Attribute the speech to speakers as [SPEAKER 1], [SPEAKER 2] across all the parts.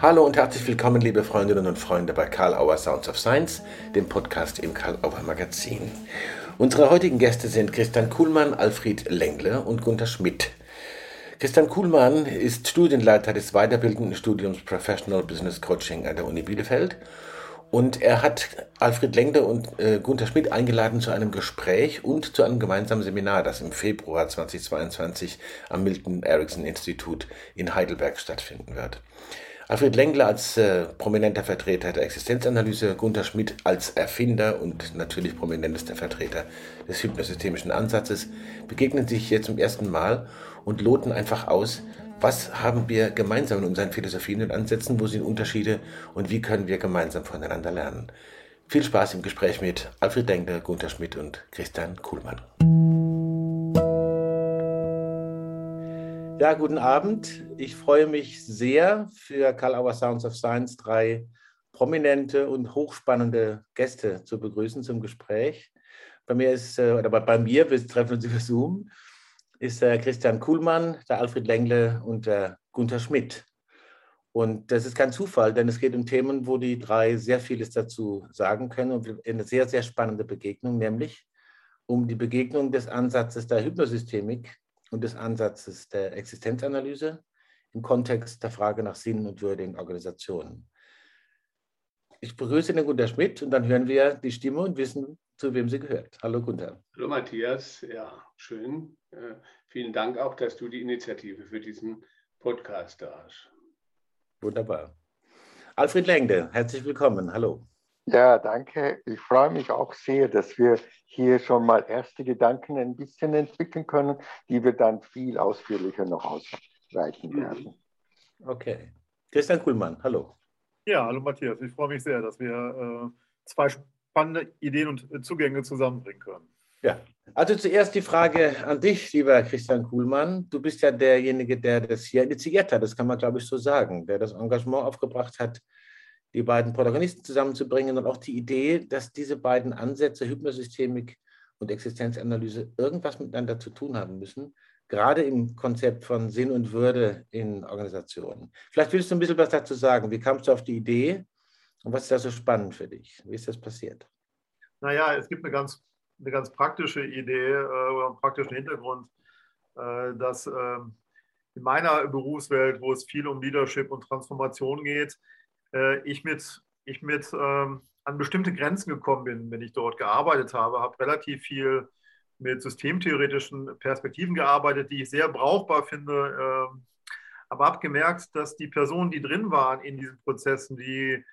[SPEAKER 1] Hallo und herzlich willkommen, liebe Freundinnen und Freunde, bei Karl Auer Sounds of Science, dem Podcast im Karl Auer Magazin. Unsere heutigen Gäste sind Christian Kuhlmann, Alfred Lengle und Gunther Schmidt. Christian Kuhlmann ist Studienleiter des weiterbildenden Studiums Professional Business Coaching an der Uni Bielefeld und er hat Alfred Lengle und äh, Gunther Schmidt eingeladen zu einem Gespräch und zu einem gemeinsamen Seminar, das im Februar 2022 am Milton Erickson Institut in Heidelberg stattfinden wird. Alfred Lengler als äh, prominenter Vertreter der Existenzanalyse, Gunther Schmidt als Erfinder und natürlich prominentester Vertreter des hypnosystemischen Ansatzes begegnen sich hier zum ersten Mal und loten einfach aus, was haben wir gemeinsam in unseren Philosophien und Ansätzen, wo sind Unterschiede und wie können wir gemeinsam voneinander lernen. Viel Spaß im Gespräch mit Alfred Lengler, Gunther Schmidt und Christian Kuhlmann. Ja, guten Abend. Ich freue mich sehr, für Karl Auer Sounds of Science drei prominente und hochspannende Gäste zu begrüßen zum Gespräch. Bei mir ist, äh, oder bei mir, wir treffen uns über Zoom, ist der Christian Kuhlmann, der Alfred Lengle und der Gunther Schmidt. Und das ist kein Zufall, denn es geht um Themen, wo die drei sehr vieles dazu sagen können und eine sehr, sehr spannende Begegnung, nämlich um die Begegnung des Ansatzes der Hypnosystemik und des Ansatzes der Existenzanalyse im Kontext der Frage nach Sinn und Würde in Organisationen. Ich begrüße den Gunter Schmidt und dann hören wir die Stimme und wissen, zu wem sie gehört. Hallo Gunter.
[SPEAKER 2] Hallo Matthias, ja, schön. Äh, vielen Dank auch, dass du die Initiative für diesen Podcast da hast.
[SPEAKER 1] Wunderbar. Alfred Lengde, herzlich willkommen. Hallo.
[SPEAKER 3] Ja, danke. Ich freue mich auch sehr, dass wir hier schon mal erste Gedanken ein bisschen entwickeln können, die wir dann viel ausführlicher noch ausweiten mhm. werden.
[SPEAKER 1] Okay. Christian Kuhlmann, hallo.
[SPEAKER 4] Ja, hallo Matthias. Ich freue mich sehr, dass wir äh, zwei spannende Ideen und äh, Zugänge zusammenbringen können.
[SPEAKER 1] Ja, also zuerst die Frage an dich, lieber Christian Kuhlmann. Du bist ja derjenige, der das hier initiiert hat, das kann man, glaube ich, so sagen, der das Engagement aufgebracht hat, die beiden Protagonisten zusammenzubringen und auch die Idee, dass diese beiden Ansätze, Hypnosystemik und Existenzanalyse, irgendwas miteinander zu tun haben müssen, gerade im Konzept von Sinn und Würde in Organisationen. Vielleicht willst du ein bisschen was dazu sagen. Wie kamst du auf die Idee und was ist da so spannend für dich? Wie ist das passiert?
[SPEAKER 4] Naja, es gibt eine ganz, eine ganz praktische Idee äh, oder einen praktischen Hintergrund, äh, dass äh, in meiner Berufswelt, wo es viel um Leadership und Transformation geht, äh, ich mit, ich mit ähm, an bestimmte Grenzen gekommen bin, wenn ich dort gearbeitet habe, habe relativ viel mit systemtheoretischen Perspektiven gearbeitet, die ich sehr brauchbar finde, ähm, aber habe gemerkt, dass die Personen, die drin waren in diesen Prozessen, die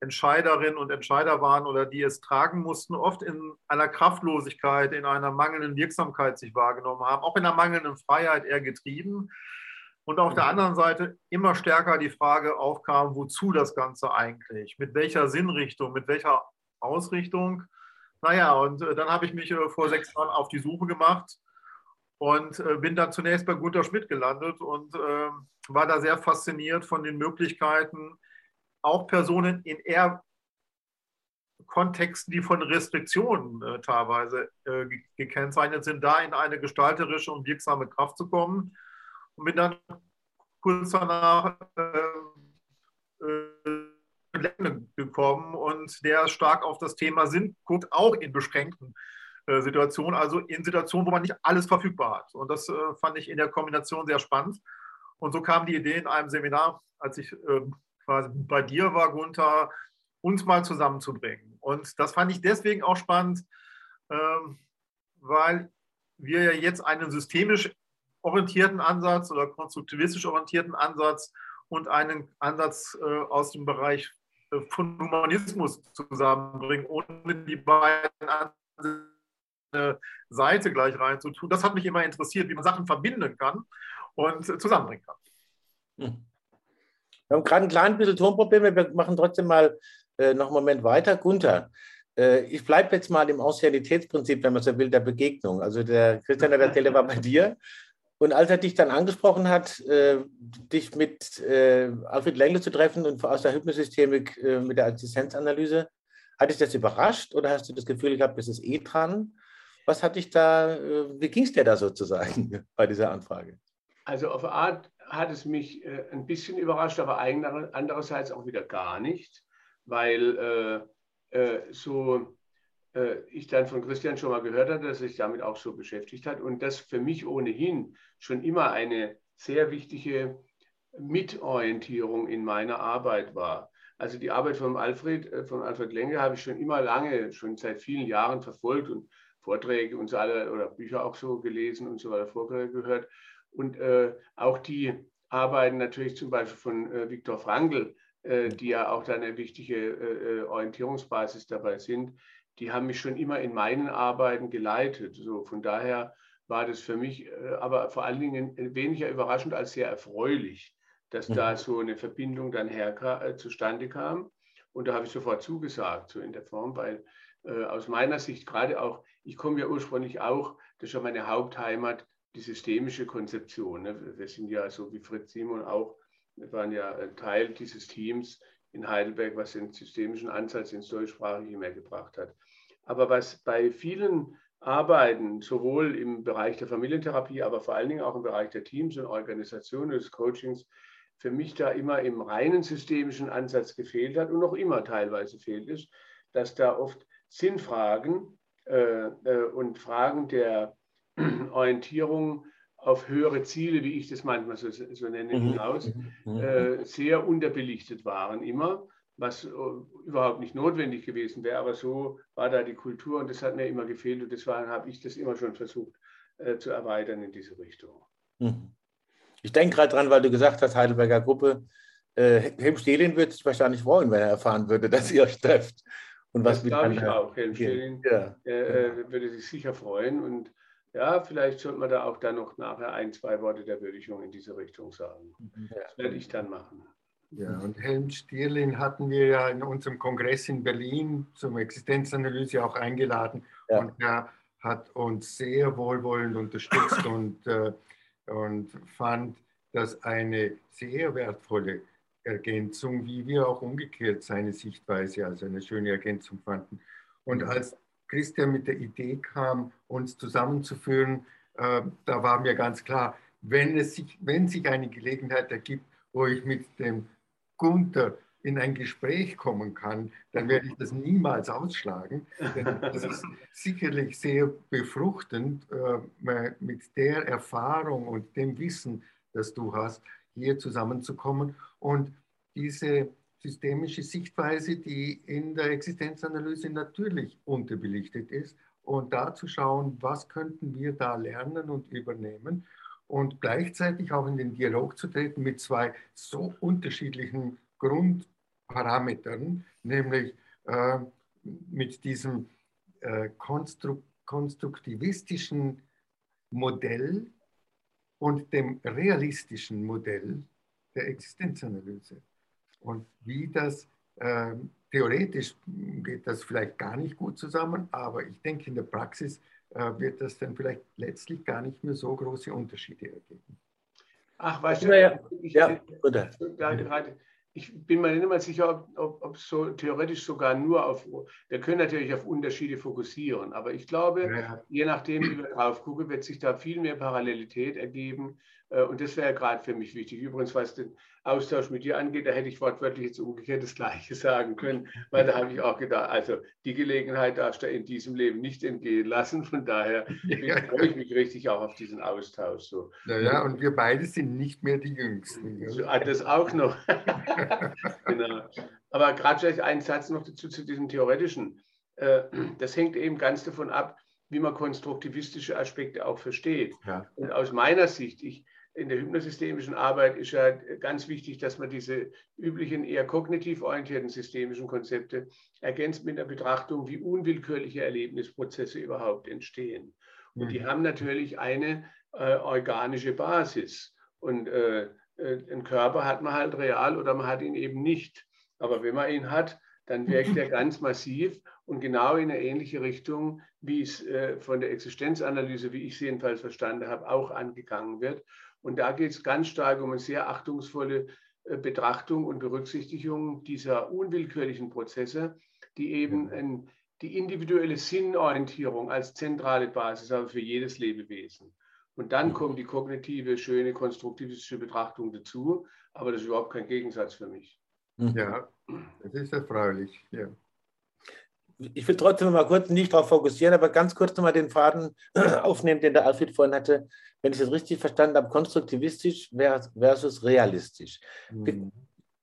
[SPEAKER 4] Entscheiderinnen und Entscheider waren oder die es tragen mussten, oft in einer Kraftlosigkeit, in einer mangelnden Wirksamkeit sich wahrgenommen haben, auch in einer mangelnden Freiheit eher getrieben und auf der anderen Seite immer stärker die Frage aufkam, wozu das Ganze eigentlich? Mit welcher Sinnrichtung, mit welcher Ausrichtung? Naja, und äh, dann habe ich mich äh, vor sechs Jahren auf die Suche gemacht und äh, bin dann zunächst bei Gunter Schmidt gelandet und ähm, war da sehr fasziniert von den Möglichkeiten, auch Personen in eher Kontexten, die von Restriktionen äh, teilweise äh, gekennzeichnet sind, da in eine gestalterische und wirksame Kraft zu kommen und bin dann kurz danach äh, äh, gekommen und der stark auf das Thema Sinn guckt, auch in beschränkten äh, Situationen, also in Situationen, wo man nicht alles verfügbar hat. Und das äh, fand ich in der Kombination sehr spannend. Und so kam die Idee in einem Seminar, als ich ähm, quasi bei dir war, Gunther, uns mal zusammenzubringen. Und das fand ich deswegen auch spannend, ähm, weil wir ja jetzt einen systemisch orientierten Ansatz oder konstruktivistisch orientierten Ansatz und einen Ansatz äh, aus dem Bereich äh, von Humanismus zusammenbringen, ohne die beiden Ansätze Seite gleich reinzutun. Das hat mich immer interessiert, wie man Sachen verbinden kann und äh, zusammenbringen kann.
[SPEAKER 1] Hm. Wir haben gerade ein kleines bisschen Tonprobleme. Wir machen trotzdem mal äh, noch einen Moment weiter. Gunther, äh, ich bleibe jetzt mal im Ausrealitätsprinzip, wenn man so will, der Begegnung. Also der Christian der Stelle war bei dir und als er dich dann angesprochen hat, äh, dich mit äh, Alfred Lengle zu treffen und aus der Hypnosystemik äh, mit der Existenzanalyse, hat dich das überrascht oder hast du das Gefühl gehabt, das ist eh dran? Was hat dich da, äh, wie ging es dir da sozusagen bei dieser Anfrage?
[SPEAKER 2] Also auf Art hat es mich äh, ein bisschen überrascht, aber andererseits auch wieder gar nicht, weil äh, so ich dann von Christian schon mal gehört hatte, dass er sich damit auch so beschäftigt hat und das für mich ohnehin schon immer eine sehr wichtige Mitorientierung in meiner Arbeit war. Also die Arbeit von Alfred, äh, von Alfred Lenge habe ich schon immer lange, schon seit vielen Jahren verfolgt und Vorträge und so alle oder Bücher auch so gelesen und so weiter, Vorträge gehört. Und äh, auch die Arbeiten natürlich zum Beispiel von äh, Viktor Frankl, äh, die ja auch da eine wichtige äh, äh, Orientierungsbasis dabei sind, die haben mich schon immer in meinen Arbeiten geleitet. So, von daher war das für mich aber vor allen Dingen weniger überraschend als sehr erfreulich, dass mhm. da so eine Verbindung dann her, zustande kam. Und da habe ich sofort zugesagt, so in der Form, weil äh, aus meiner Sicht gerade auch, ich komme ja ursprünglich auch, das ist ja meine Hauptheimat, die systemische Konzeption. Ne? Wir sind ja so wie Fritz Simon auch, wir waren ja Teil dieses Teams in Heidelberg, was den systemischen Ansatz ins Deutschsprachige mehr gebracht hat. Aber was bei vielen Arbeiten, sowohl im Bereich der Familientherapie, aber vor allen Dingen auch im Bereich der Teams und Organisationen des Coachings, für mich da immer im reinen systemischen Ansatz gefehlt hat und noch immer teilweise fehlt, ist, dass da oft Sinnfragen äh, äh, und Fragen der Orientierung auf höhere Ziele, wie ich das manchmal so, so nenne, mhm. hinaus, mhm. äh, sehr unterbelichtet waren immer, was äh, überhaupt nicht notwendig gewesen wäre, aber so war da die Kultur und das hat mir immer gefehlt und deswegen habe ich das immer schon versucht äh, zu erweitern in diese Richtung.
[SPEAKER 1] Mhm. Ich denke gerade dran, weil du gesagt hast, Heidelberger Gruppe, äh, Helm Stehlin würde sich wahrscheinlich freuen, wenn er erfahren würde, dass ihr euch trefft.
[SPEAKER 2] Und was das glaube ich auch. Helm Stehlin ja. äh, würde sich sicher freuen und ja, vielleicht sollte man da auch dann noch nachher ein, zwei Worte der Würdigung in diese Richtung sagen. Mhm. Das werde ich dann machen.
[SPEAKER 3] Ja, und Helmut Stierlin hatten wir ja in unserem Kongress in Berlin zum Existenzanalyse auch eingeladen. Ja. Und er hat uns sehr wohlwollend unterstützt und, äh, und fand das eine sehr wertvolle Ergänzung, wie wir auch umgekehrt seine Sichtweise als eine schöne Ergänzung fanden. Und mhm. als Christian mit der Idee kam, uns zusammenzuführen, äh, da war mir ganz klar, wenn, es sich, wenn sich eine Gelegenheit ergibt, wo ich mit dem Gunther in ein Gespräch kommen kann, dann werde ich das niemals ausschlagen. Denn das ist sicherlich sehr befruchtend, äh, mit der Erfahrung und dem Wissen, das du hast, hier zusammenzukommen. Und diese systemische Sichtweise, die in der Existenzanalyse natürlich unterbelichtet ist. Und da zu schauen, was könnten wir da lernen und übernehmen und gleichzeitig auch in den Dialog zu treten mit zwei so unterschiedlichen Grundparametern, nämlich äh, mit diesem äh, konstru konstruktivistischen Modell und dem realistischen Modell der Existenzanalyse. Und wie das äh, theoretisch geht das vielleicht gar nicht gut zusammen, aber ich denke, in der Praxis äh, wird das dann vielleicht letztlich gar nicht mehr so große Unterschiede ergeben.
[SPEAKER 2] Ach, weißt du, ja, ich, ja, oder? ich bin mir nicht mehr sicher, ob, ob, so theoretisch sogar nur auf, wir können natürlich auf Unterschiede fokussieren, aber ich glaube, ja. je nachdem, wie wir drauf gucken, wird sich da viel mehr Parallelität ergeben äh, und das wäre gerade für mich wichtig. Übrigens, was den Austausch mit dir angeht, da hätte ich wortwörtlich jetzt umgekehrt das Gleiche sagen können, weil da habe ich auch gedacht, also die Gelegenheit darfst du in diesem Leben nicht entgehen lassen. Von daher ja. freue ich mich richtig auch auf diesen Austausch. So.
[SPEAKER 3] Naja, und wir beide sind nicht mehr die Jüngsten.
[SPEAKER 2] So, ah, das auch noch. genau. Aber gerade vielleicht einen Satz noch dazu zu diesem theoretischen. Äh, das hängt eben ganz davon ab, wie man konstruktivistische Aspekte auch versteht. Ja. Und aus meiner Sicht, ich, in der hypnosystemischen Arbeit ist ja ganz wichtig, dass man diese üblichen eher kognitiv orientierten systemischen Konzepte ergänzt mit einer Betrachtung, wie unwillkürliche Erlebnisprozesse überhaupt entstehen. Und die mhm. haben natürlich eine äh, organische Basis. Und äh, äh, einen Körper hat man halt real oder man hat ihn eben nicht. Aber wenn man ihn hat, dann wirkt er ganz massiv und genau in eine ähnliche Richtung, wie es äh, von der Existenzanalyse, wie ich sie jedenfalls verstanden habe, auch angegangen wird. Und da geht es ganz stark um eine sehr achtungsvolle äh, Betrachtung und Berücksichtigung dieser unwillkürlichen Prozesse, die eben ein, die individuelle Sinnorientierung als zentrale Basis haben für jedes Lebewesen. Und dann kommt die kognitive, schöne, konstruktivistische Betrachtung dazu. Aber das ist überhaupt kein Gegensatz für mich.
[SPEAKER 3] Mhm. Ja, das ist erfreulich. Ja.
[SPEAKER 1] Ich will trotzdem mal kurz nicht darauf fokussieren, aber ganz kurz nochmal den Faden aufnehmen, den der Alfred vorhin hatte. Wenn ich das richtig verstanden habe, konstruktivistisch versus realistisch. Mhm.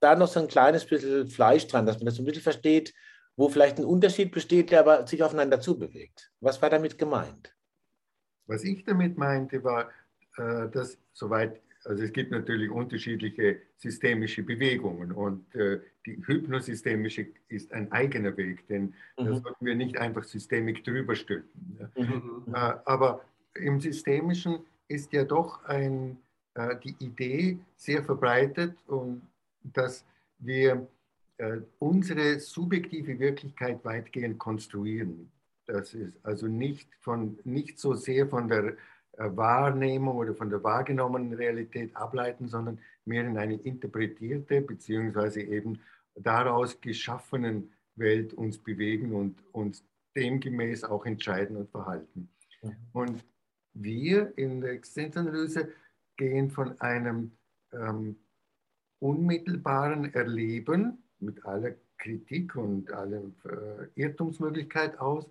[SPEAKER 1] Da noch so ein kleines bisschen Fleisch dran, dass man das ein bisschen versteht, wo vielleicht ein Unterschied besteht, der aber sich aufeinander zubewegt. Was war damit gemeint?
[SPEAKER 3] Was ich damit meinte, war, äh, dass soweit, also es gibt natürlich unterschiedliche systemische Bewegungen und äh, die hypnosystemische ist ein eigener Weg, denn mhm. da sollten wir nicht einfach Systemik drüber stülpen. Mhm. Äh, aber im Systemischen ist ja doch ein, die Idee sehr verbreitet und dass wir unsere subjektive Wirklichkeit weitgehend konstruieren. Das ist also nicht, von, nicht so sehr von der äh, Wahrnehmung oder von der wahrgenommenen Realität ableiten, sondern mehr in eine interpretierte beziehungsweise eben daraus geschaffenen Welt uns bewegen und uns demgemäß auch entscheiden und verhalten. Mhm. Und wir in der Existenzanalyse gehen von einem ähm, unmittelbaren Erleben mit aller Kritik und aller äh, Irrtumsmöglichkeit aus,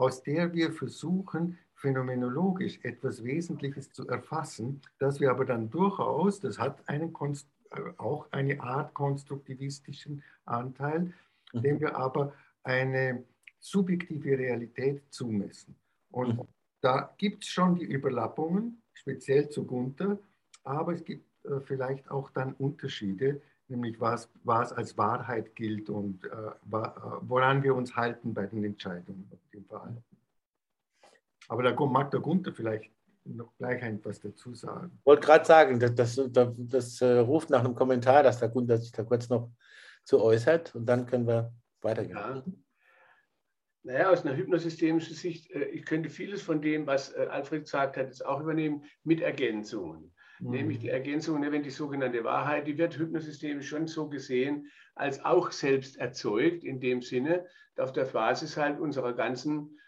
[SPEAKER 3] aus der wir versuchen, phänomenologisch etwas Wesentliches zu erfassen, das wir aber dann durchaus, das hat einen, äh, auch eine Art konstruktivistischen Anteil, mhm. dem wir aber eine subjektive Realität zumessen. Und mhm. da gibt es schon die Überlappungen, speziell zu Gunther, aber es gibt äh, vielleicht auch dann Unterschiede, nämlich was, was als Wahrheit gilt und äh, äh, woran wir uns halten bei den Entscheidungen und dem Verhalten. Aber da mag der Gunther vielleicht noch gleich etwas dazu sagen.
[SPEAKER 1] Ich wollte gerade sagen, das, das, das, das äh, ruft nach einem Kommentar, dass der Gunther sich da kurz noch zu äußert und dann können wir weitergehen. Ja.
[SPEAKER 2] Naja, aus einer hypnosystemischen Sicht, äh, ich könnte vieles von dem, was äh, Alfred gesagt hat, jetzt auch übernehmen mit Ergänzungen. Mhm. Nämlich die Ergänzung, ne, wenn die sogenannte Wahrheit, die wird hypnosystemisch schon so gesehen, als auch selbst erzeugt, in dem Sinne, auf der Basis halt unserer ganzen,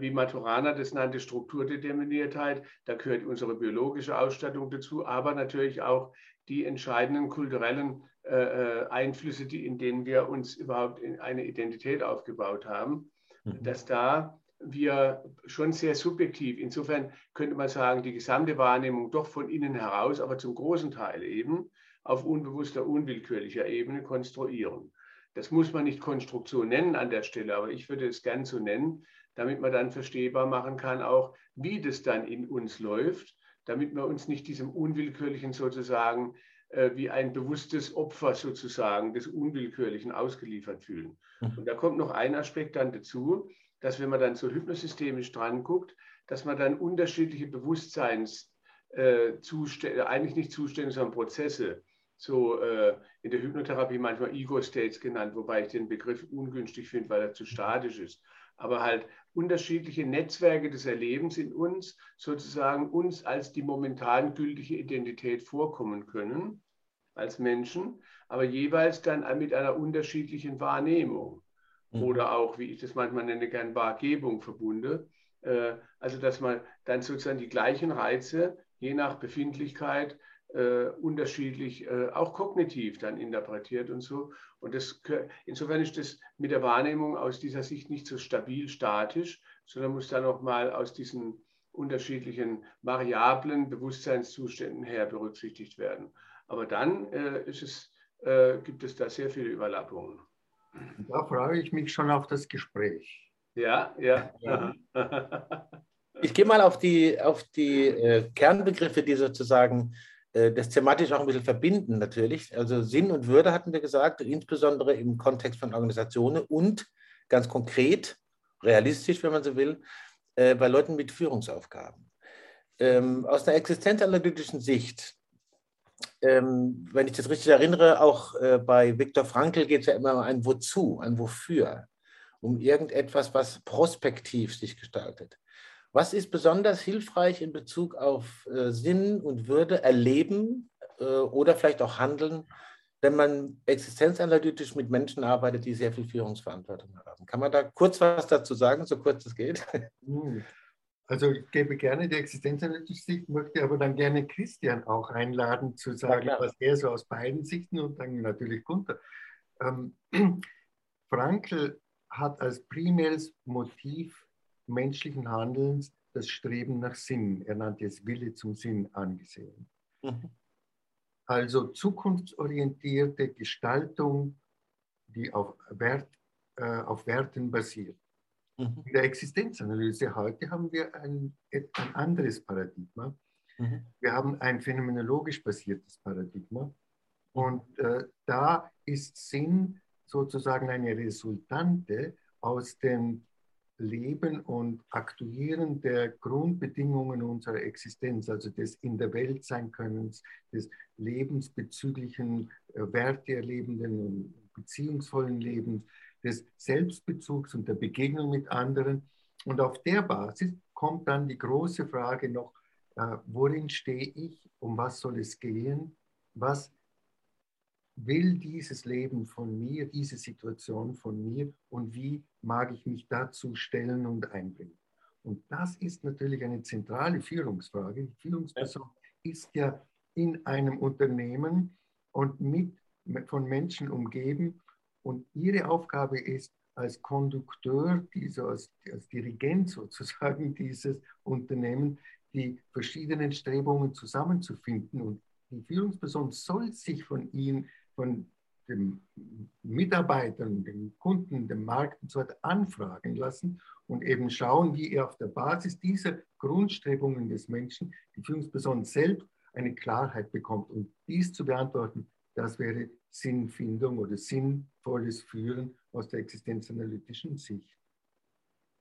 [SPEAKER 2] wie Maturana das nannte, Strukturdeterminiertheit, da gehört unsere biologische Ausstattung dazu, aber natürlich auch die entscheidenden kulturellen äh, äh Einflüsse, die, in denen wir uns überhaupt eine Identität aufgebaut haben, mhm. dass da wir schon sehr subjektiv. Insofern könnte man sagen, die gesamte Wahrnehmung doch von innen heraus, aber zum großen Teil eben auf unbewusster, unwillkürlicher Ebene konstruieren. Das muss man nicht Konstruktion nennen an der Stelle, aber ich würde es gern so nennen, damit man dann verstehbar machen kann, auch wie das dann in uns läuft, damit wir uns nicht diesem Unwillkürlichen sozusagen äh, wie ein bewusstes Opfer sozusagen des Unwillkürlichen ausgeliefert fühlen. Mhm. Und da kommt noch ein Aspekt dann dazu, dass wenn man dann so hypnosystemisch dran guckt, dass man dann unterschiedliche Bewusstseinszustände, äh, eigentlich nicht Zustände, sondern Prozesse, so äh, in der Hypnotherapie manchmal Ego-States genannt, wobei ich den Begriff ungünstig finde, weil er zu statisch ist. Aber halt unterschiedliche Netzwerke des Erlebens in uns sozusagen uns als die momentan gültige Identität vorkommen können, als Menschen, aber jeweils dann mit einer unterschiedlichen Wahrnehmung. Mhm. oder auch, wie ich das manchmal nenne, gern Wahrgebung verbunden. Äh, also, dass man dann sozusagen die gleichen Reize je nach Befindlichkeit äh, unterschiedlich, äh, auch kognitiv dann interpretiert und so. Und das, insofern ist das mit der Wahrnehmung aus dieser Sicht nicht so stabil statisch, sondern muss dann auch mal aus diesen unterschiedlichen variablen Bewusstseinszuständen her berücksichtigt werden. Aber dann äh, es, äh, gibt es da sehr viele Überlappungen.
[SPEAKER 3] Da freue ich mich schon auf das Gespräch.
[SPEAKER 2] Ja, ja.
[SPEAKER 1] Ich gehe mal auf die, auf die äh, Kernbegriffe, die sozusagen äh, das thematisch auch ein bisschen verbinden natürlich. Also Sinn und Würde hatten wir gesagt, insbesondere im Kontext von Organisationen und ganz konkret, realistisch, wenn man so will, äh, bei Leuten mit Führungsaufgaben. Ähm, aus einer existenzanalytischen Sicht ähm, wenn ich das richtig erinnere, auch äh, bei Viktor Frankl geht es ja immer um ein Wozu, ein Wofür, um irgendetwas, was prospektiv sich gestaltet. Was ist besonders hilfreich in Bezug auf äh, Sinn und Würde, Erleben äh, oder vielleicht auch Handeln, wenn man existenzanalytisch mit Menschen arbeitet, die sehr viel Führungsverantwortung haben? Kann man da kurz was dazu sagen, so kurz es geht?
[SPEAKER 3] Hm. Also ich gebe gerne die existenzanalytische Sicht, möchte aber dann gerne Christian auch einladen zu sagen, was er so aus beiden Sichten und dann natürlich Gunther. Ähm, Frankl hat als primäres Motiv menschlichen Handelns das Streben nach Sinn, er nannte es Wille zum Sinn, angesehen. Mhm. Also zukunftsorientierte Gestaltung, die auf, Wert, äh, auf Werten basiert. Mhm. In der Existenzanalyse heute haben wir ein, ein anderes Paradigma. Mhm. Wir haben ein phänomenologisch basiertes Paradigma. Mhm. Und äh, da ist Sinn sozusagen eine Resultante aus dem Leben und Aktuieren der Grundbedingungen unserer Existenz, also des in der Welt sein Könnens, des lebensbezüglichen, äh, werteerlebenden und beziehungsvollen Lebens, des Selbstbezugs und der Begegnung mit anderen. Und auf der Basis kommt dann die große Frage noch, äh, worin stehe ich, um was soll es gehen, was will dieses Leben von mir, diese Situation von mir und wie mag ich mich dazu stellen und einbringen. Und das ist natürlich eine zentrale Führungsfrage. Die Führungsperson ist ja in einem Unternehmen und mit, von Menschen umgeben und ihre Aufgabe ist, als Kondukteur, dieser, als, als Dirigent sozusagen dieses Unternehmen, die verschiedenen Strebungen zusammenzufinden. Und die Führungsperson soll sich von ihnen von den Mitarbeitern, den Kunden, dem Markt und so weiter anfragen lassen und eben schauen, wie er auf der Basis dieser Grundstrebungen des Menschen, die Führungsperson selbst, eine Klarheit bekommt. Und dies zu beantworten, das wäre Sinnfindung oder sinnvolles Führen aus der existenzanalytischen Sicht.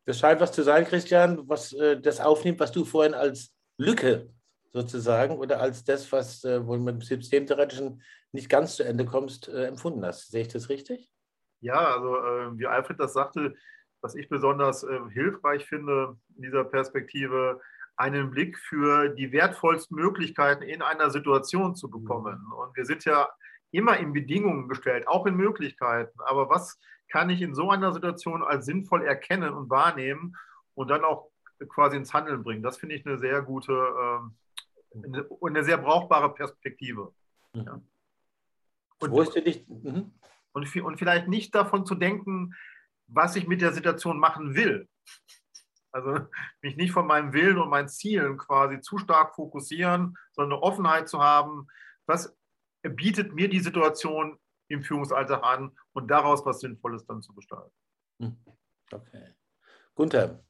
[SPEAKER 1] Das scheint was zu sein, Christian, was äh, das aufnimmt, was du vorhin als Lücke sozusagen oder als das, was äh, wohl mit dem Systemtheoretischen nicht ganz zu Ende kommst, äh, empfunden hast. Sehe ich das richtig?
[SPEAKER 4] Ja, also äh, wie Alfred das sagte, was ich besonders äh, hilfreich finde in dieser Perspektive, einen Blick für die wertvollsten Möglichkeiten in einer Situation zu bekommen. Mhm. Und wir sind ja immer in Bedingungen gestellt, auch in Möglichkeiten. Aber was kann ich in so einer Situation als sinnvoll erkennen und wahrnehmen und dann auch quasi ins Handeln bringen? Das finde ich eine sehr gute ähm, und eine sehr brauchbare Perspektive. Mhm. Ja. Und, Wusste dich, mhm. und, und vielleicht nicht davon zu denken, was ich mit der Situation machen will. Also mich nicht von meinem Willen und meinen Zielen quasi zu stark fokussieren, sondern eine Offenheit zu haben, was bietet mir die Situation im Führungsalltag an und daraus was Sinnvolles dann zu gestalten.
[SPEAKER 1] Mhm. Okay. Gunther,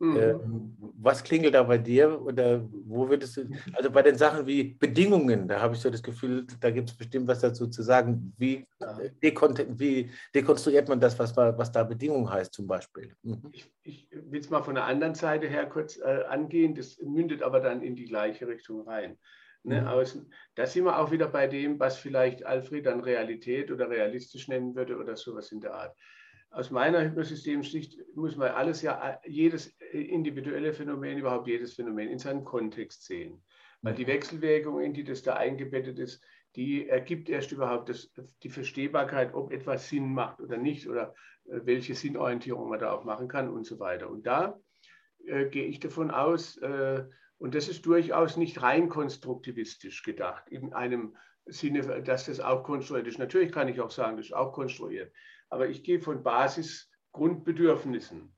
[SPEAKER 1] Mhm. Ähm, was klingelt da bei dir oder wo würdest du, also bei den Sachen wie Bedingungen, da habe ich so das Gefühl, da gibt es bestimmt was dazu zu sagen. Wie, wie dekonstruiert man das, was, was da Bedingung heißt zum Beispiel?
[SPEAKER 2] Mhm. Ich, ich will es mal von der anderen Seite her kurz äh, angehen, das mündet aber dann in die gleiche Richtung rein. Ne, mhm. aus, da sind wir auch wieder bei dem, was vielleicht Alfred dann Realität oder realistisch nennen würde oder sowas in der Art aus meiner Hypnosystemsicht muss man alles ja, jedes individuelle Phänomen, überhaupt jedes Phänomen in seinem Kontext sehen. Weil die mhm. Wechselwirkung, in die das da eingebettet ist, die ergibt erst überhaupt das, die Verstehbarkeit, ob etwas Sinn macht oder nicht oder äh, welche Sinnorientierung man da auch machen kann und so weiter. Und da äh, gehe ich davon aus, äh, und das ist durchaus nicht rein konstruktivistisch gedacht, in einem Sinne, dass das auch konstruiert ist. Natürlich kann ich auch sagen, das ist auch konstruiert. Aber ich gehe von Basisgrundbedürfnissen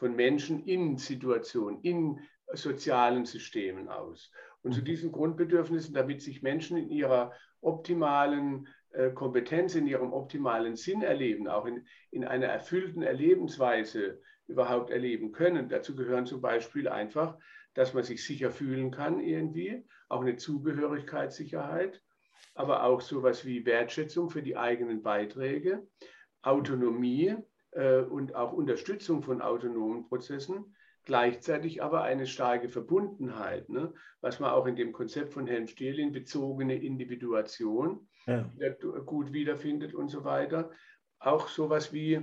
[SPEAKER 2] von Menschen in Situationen, in sozialen Systemen aus. Und zu mhm. diesen Grundbedürfnissen, damit sich Menschen in ihrer optimalen äh, Kompetenz, in ihrem optimalen Sinn erleben, auch in, in einer erfüllten Erlebensweise überhaupt erleben können. Dazu gehören zum Beispiel einfach, dass man sich sicher fühlen kann irgendwie, auch eine Zugehörigkeitssicherheit, aber auch sowas wie Wertschätzung für die eigenen Beiträge, Autonomie äh, und auch Unterstützung von autonomen Prozessen, gleichzeitig aber eine starke Verbundenheit, ne? was man auch in dem Konzept von Helm Stierlin bezogene Individuation ja. gut wiederfindet und so weiter. Auch sowas wie,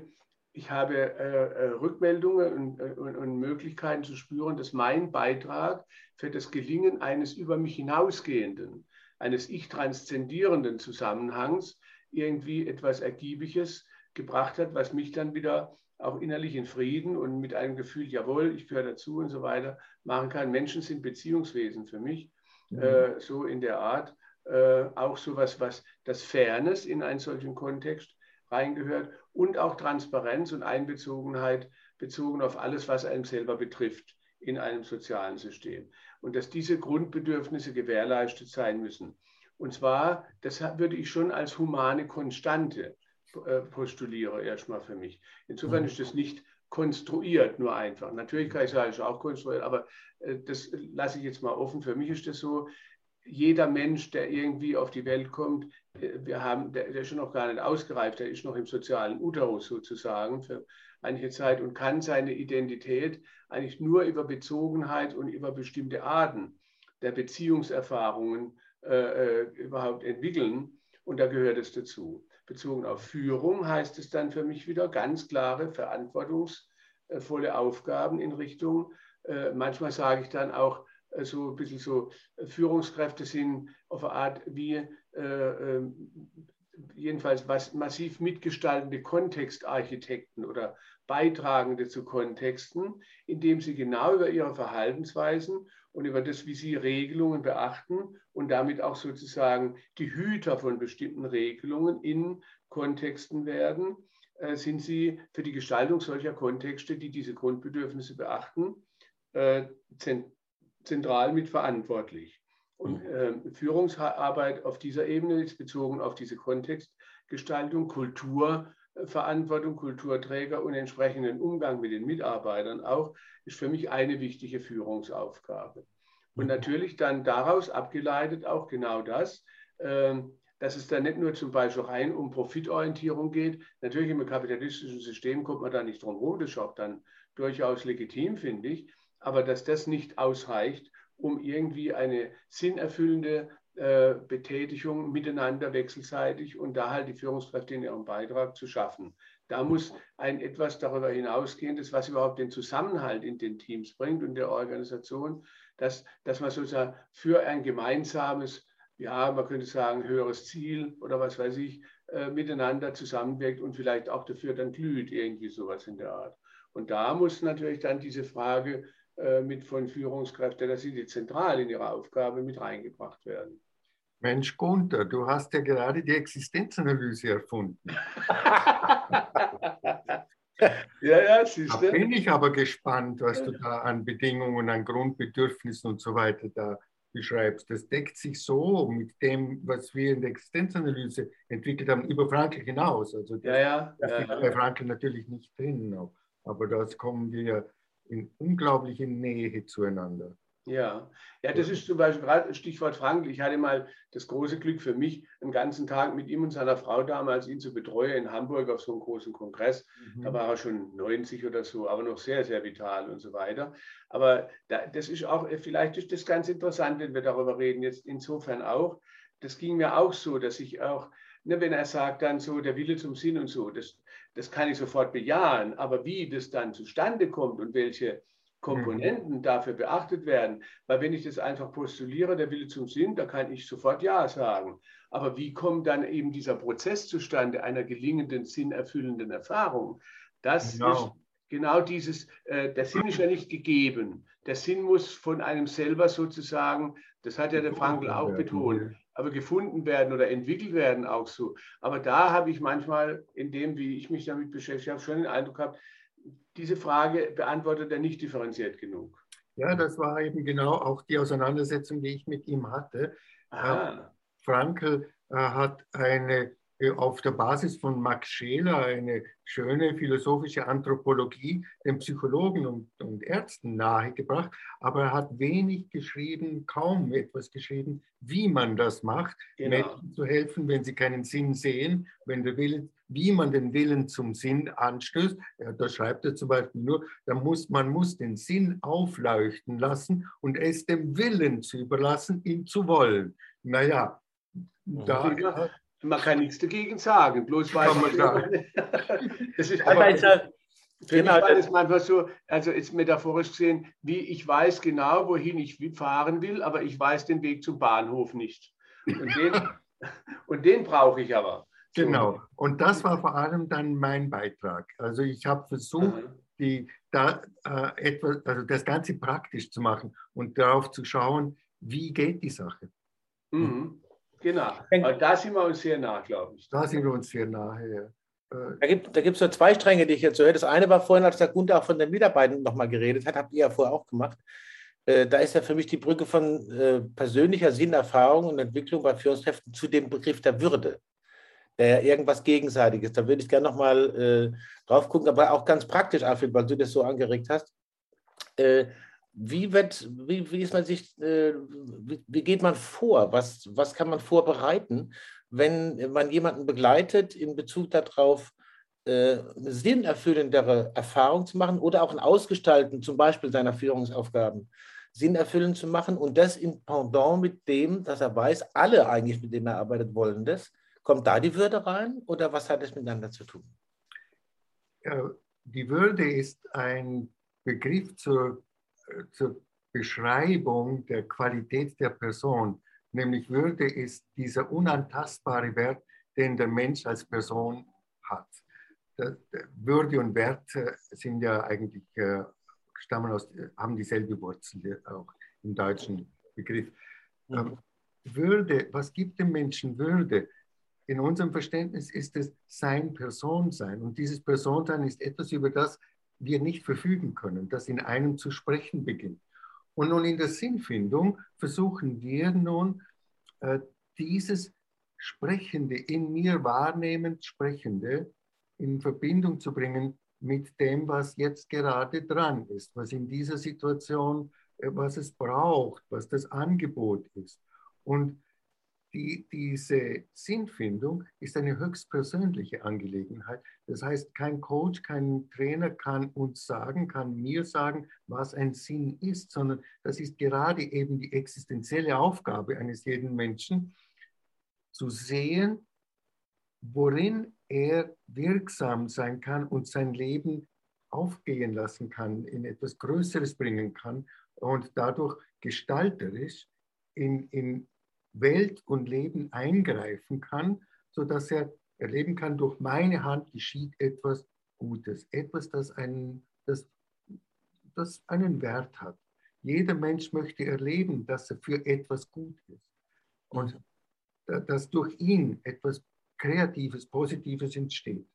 [SPEAKER 2] ich habe äh, äh Rückmeldungen und, äh, und, und, Möglichkeiten zu spüren, dass mein Beitrag für das Gelingen eines über mich hinausgehenden, eines ich transzendierenden Zusammenhangs irgendwie etwas Ergiebiges gebracht hat, was mich dann wieder auch innerlich in Frieden und mit einem Gefühl, jawohl, ich gehöre dazu und so weiter, machen kann. Menschen sind Beziehungswesen für mich, mhm. äh, so in der Art. Äh, auch sowas, was das Fairness in einen solchen Kontext reingehört und auch Transparenz und Einbezogenheit bezogen auf alles, was einem selber betrifft in einem sozialen System. Und dass diese Grundbedürfnisse gewährleistet sein müssen. Und zwar, das würde ich schon als humane Konstante äh, postuliere erstmal für mich. Insofern mhm. ist das nicht konstruiert, nur einfach. Natürlich kann ich sagen, es ist auch konstruiert, aber äh, das lasse ich jetzt mal offen. Für mich ist das so, jeder Mensch, der irgendwie auf die Welt kommt, äh, wir haben, der, der ist schon noch gar nicht ausgereift, der ist noch im sozialen Uterus sozusagen für einige Zeit und kann seine Identität eigentlich nur über Bezogenheit und über bestimmte Arten der Beziehungserfahrungen äh, überhaupt entwickeln. Und da gehört es dazu bezogen auf Führung heißt es dann für mich wieder ganz klare, verantwortungsvolle Aufgaben in Richtung, äh, manchmal sage ich dann auch äh, so ein bisschen so, äh, Führungskräfte sind auf eine Art wie ähm, jedenfalls massiv mitgestaltende Kontextarchitekten oder Beitragende zu Kontexten, indem sie genau über ihre Verhaltensweisen und über das, wie sie Regelungen beachten und damit auch sozusagen die Hüter von bestimmten Regelungen in Kontexten werden, äh, sind sie für die Gestaltung solcher Kontexte, die diese Grundbedürfnisse beachten, äh, zentral mitverantwortlich. Und äh, Führungsarbeit auf dieser Ebene ist bezogen auf diese Kontextgestaltung, Kultur, Verantwortung, Kulturträger und entsprechenden Umgang mit den Mitarbeitern auch, ist für mich eine wichtige Führungsaufgabe. Und mhm. natürlich dann daraus abgeleitet auch genau das, ähm, dass es dann nicht nur zum Beispiel rein um Profitorientierung geht. Natürlich im kapitalistischen System kommt man da nicht drum herum, das ist auch dann durchaus legitim, finde ich. Aber dass das nicht ausreicht, um irgendwie eine sinnerfüllende äh, Betätigung miteinander wechselseitig und da halt die Führungskräfte in ihrem Beitrag zu schaffen. Da muss ein etwas darüber hinausgehendes, was überhaupt den Zusammenhalt in den Teams bringt und der Organisation, dass, dass man sozusagen für ein gemeinsames, ja, man könnte sagen, höheres Ziel oder was weiß ich, äh, miteinander zusammenwirkt und vielleicht auch dafür dann glüht, irgendwie sowas in der Art. Und da muss natürlich dann diese Frage äh, mit von Führungskräften, dass sie die zentral in ihre Aufgabe mit reingebracht werden.
[SPEAKER 3] Mensch, Gunther, du hast ja gerade die Existenzanalyse erfunden. ja, ja, siehst du. Da bin ich aber gespannt, was du da an Bedingungen, an Grundbedürfnissen und so weiter da beschreibst. Das deckt sich so mit dem, was wir in der Existenzanalyse entwickelt haben, über Frankl hinaus. Also das, ja, ja, das ja, ja. bei Frankl natürlich nicht drin, aber das kommen wir in unglaubliche Nähe zueinander.
[SPEAKER 2] Ja, ja, das ist zum Beispiel gerade Stichwort Frankl. Ich hatte mal das große Glück für mich, einen ganzen Tag mit ihm und seiner Frau damals ihn zu betreuen in Hamburg auf so einem großen Kongress. Mhm. Da war er schon 90 oder so, aber noch sehr, sehr vital und so weiter. Aber da, das ist auch, vielleicht ist das ganz interessant, wenn wir darüber reden, jetzt insofern auch. Das ging mir auch so, dass ich auch, ne, wenn er sagt dann so, der Wille zum Sinn und so, das, das kann ich sofort bejahen. Aber wie das dann zustande kommt und welche Komponenten mhm. dafür beachtet werden. Weil wenn ich das einfach postuliere, der Wille zum Sinn, da kann ich sofort Ja sagen. Aber wie kommt dann eben dieser Prozess zustande einer gelingenden, sinnerfüllenden Erfahrung? Das genau. ist genau dieses, äh, der Sinn ist ja nicht gegeben. Der Sinn muss von einem selber sozusagen, das hat ja der Frankl auch betont, aber gefunden werden oder entwickelt werden auch so. Aber da habe ich manchmal, in dem, wie ich mich damit beschäftige, habe schon den Eindruck gehabt, diese Frage beantwortet er nicht differenziert genug.
[SPEAKER 3] Ja, das war eben genau auch die Auseinandersetzung, die ich mit ihm hatte. Aha. Frankl äh, hat eine auf der Basis von Max Scheler eine schöne philosophische Anthropologie den Psychologen und, und, Ärzten nahegebracht, aber er hat wenig geschrieben, kaum etwas geschrieben, wie man das macht, genau. Menschen zu helfen, wenn sie keinen Sinn sehen, wenn der Wille, wie man den Willen zum Sinn anstößt. Ja, da schreibt er zum Beispiel nur, da muss, man muss den Sinn aufleuchten lassen und es dem Willen zu überlassen, ihn zu wollen. Naja,
[SPEAKER 2] da, man kann nichts dagegen sagen, bloß weil man sagen. das ist
[SPEAKER 1] aber,
[SPEAKER 2] für genau, mich war das manchmal so, also jetzt metaphorisch gesehen, wie ich weiß genau, wohin ich fahren will, aber ich weiß den Weg zum Bahnhof nicht. Und den, und den brauche ich aber.
[SPEAKER 3] Genau. Und das war vor allem dann mein Beitrag. Also ich habe versucht, mhm. die, da, äh, etwas, also das Ganze praktisch zu machen und darauf zu schauen, wie geht die Sache.
[SPEAKER 2] Mhm. Genau. Aber da sind wir uns sehr nah, glaube ich.
[SPEAKER 3] Da sind wir uns sehr nahe, ja.
[SPEAKER 1] Äh, da gibt es da so zwei Stränge, die ich jetzt höre. Das eine war vorhin, als der Gunther auch von den Mitarbeitern nochmal geredet hat, habt ihr ja vorher auch gemacht. Äh, da ist ja für mich die Brücke von äh, persönlicher Sinnerfahrung und Entwicklung bei Führungskräften zu dem Begriff der Würde, der irgendwas Gegenseitiges. Da würde ich gerne nochmal äh, drauf gucken, aber auch ganz praktisch, Alfred, weil du das so angeregt hast. Äh, wie, wird, wie, wie, ist man sich, äh, wie, wie, geht man vor? Was, was kann man vorbereiten, wenn man jemanden begleitet in Bezug darauf, äh, eine sinnerfüllendere Erfahrung zu machen oder auch ein Ausgestalten zum Beispiel seiner Führungsaufgaben sinnerfüllend zu machen und das in Pendant mit dem, dass er weiß, alle eigentlich, mit denen er arbeitet, wollen das. Kommt da die Würde rein oder was hat es miteinander zu tun?
[SPEAKER 3] Ja, die Würde ist ein Begriff zur, zur Beschreibung der Qualität der Person. Nämlich Würde ist dieser unantastbare Wert, den der Mensch als Person hat. Würde und Wert sind ja eigentlich, äh, stammen aus, haben dieselbe Wurzel auch im deutschen Begriff. Mhm. Würde, was gibt dem Menschen Würde? In unserem Verständnis ist es sein Personsein. Und dieses Personsein ist etwas, über das wir nicht verfügen können, das in einem zu sprechen beginnt. Und nun in der Sinnfindung versuchen wir nun, äh, dieses Sprechende, in mir wahrnehmend Sprechende, in Verbindung zu bringen mit dem, was jetzt gerade dran ist, was in dieser Situation, äh, was es braucht, was das Angebot ist. Und die, diese Sinnfindung ist eine höchstpersönliche Angelegenheit. Das heißt, kein Coach, kein Trainer kann uns sagen, kann mir sagen, was ein Sinn ist, sondern das ist gerade eben die existenzielle Aufgabe eines jeden Menschen, zu sehen, worin er wirksam sein kann und sein Leben aufgehen lassen kann, in etwas Größeres bringen kann und dadurch gestalterisch in, in Welt und Leben eingreifen kann, sodass er erleben kann, durch meine Hand geschieht etwas Gutes, etwas, das einen, das, das einen Wert hat. Jeder Mensch möchte erleben, dass er für etwas gut ist und dass durch ihn etwas Kreatives, Positives entsteht.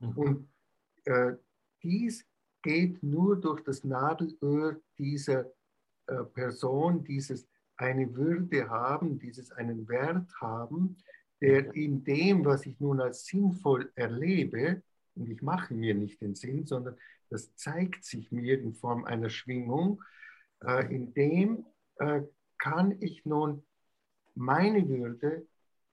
[SPEAKER 3] Mhm. Und äh, dies geht nur durch das Nadelöhr dieser äh, Person, dieses eine Würde haben, dieses einen Wert haben, der in dem, was ich nun als sinnvoll erlebe, und ich mache mir nicht den Sinn, sondern das zeigt sich mir in Form einer Schwingung, äh, in dem äh, kann ich nun meine Würde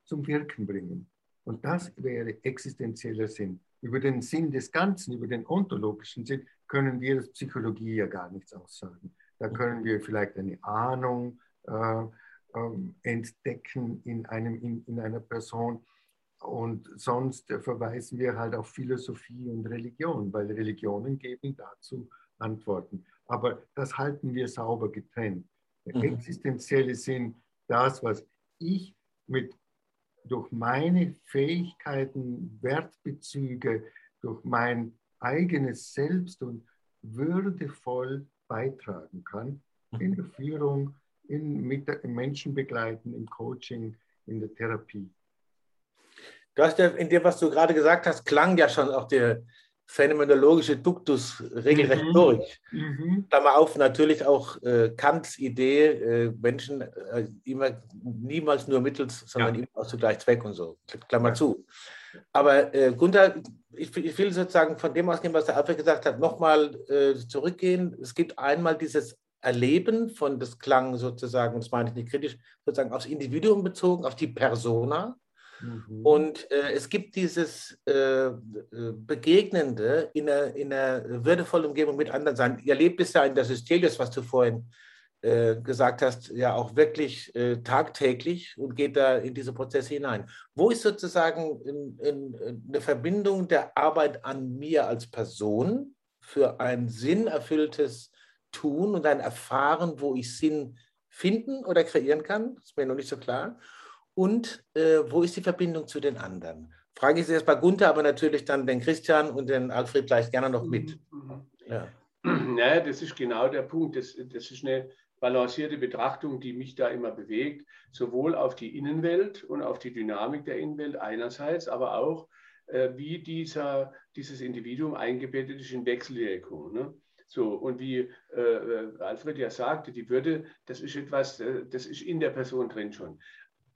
[SPEAKER 3] zum Wirken bringen. Und das wäre existenzieller Sinn. Über den Sinn des Ganzen, über den ontologischen Sinn, können wir als Psychologie ja gar nichts aussagen. Da können wir vielleicht eine Ahnung entdecken in, einem, in, in einer Person. Und sonst verweisen wir halt auf Philosophie und Religion, weil Religionen geben dazu Antworten. Aber das halten wir sauber getrennt. Der mhm. existenzielle Sinn, das, was ich mit durch meine Fähigkeiten, Wertbezüge, durch mein eigenes Selbst und würdevoll beitragen kann in der Führung, in, mit Menschen begleiten, im Coaching, in der Therapie.
[SPEAKER 1] Du hast ja in dem, was du gerade gesagt hast, klang ja schon auch der, phänomenologische Duktus regelrecht mhm. durch. Mhm. Klammer auf, natürlich auch äh, Kants Idee, äh, Menschen äh, immer, niemals nur mittels, sondern ja. immer auch zugleich Zweck und so. Klammer ja. zu. Aber äh, Gunther, ich, ich, will sozusagen von dem ausgehen, was der Alfred gesagt hat, nochmal äh, zurückgehen. Es gibt einmal dieses Erleben von das Klang sozusagen, das meine ich nicht kritisch, sozusagen aufs Individuum bezogen, auf die Persona. Mhm. Und äh, es gibt dieses äh, äh, Begegnende in einer, in einer würdevollen Umgebung mit anderen sein. Ihr lebt es ja in der Systelius, was du vorhin äh, gesagt hast, ja auch wirklich äh, tagtäglich und geht da in diese Prozesse hinein. Wo ist sozusagen in, in, eine Verbindung der Arbeit an mir als Person für ein sinnerfülltes Tun und ein Erfahren, wo ich Sinn finden oder kreieren kann? Das ist mir noch nicht so klar und äh, wo ist die Verbindung zu den anderen? Frage ich jetzt bei Gunther, aber natürlich dann den Christian und den Alfred gleich gerne noch mit. Mhm.
[SPEAKER 2] Ja. Naja, das ist genau der Punkt. Das, das ist eine balancierte Betrachtung, die mich da immer bewegt, sowohl auf die Innenwelt und auf die Dynamik der Innenwelt einerseits, aber auch, äh, wie dieser, dieses Individuum eingebettet ist in Wechselwirkungen. Ne? So, und wie äh, äh, Alfred ja sagte, die Würde, das ist etwas, äh, das ist in der Person drin schon.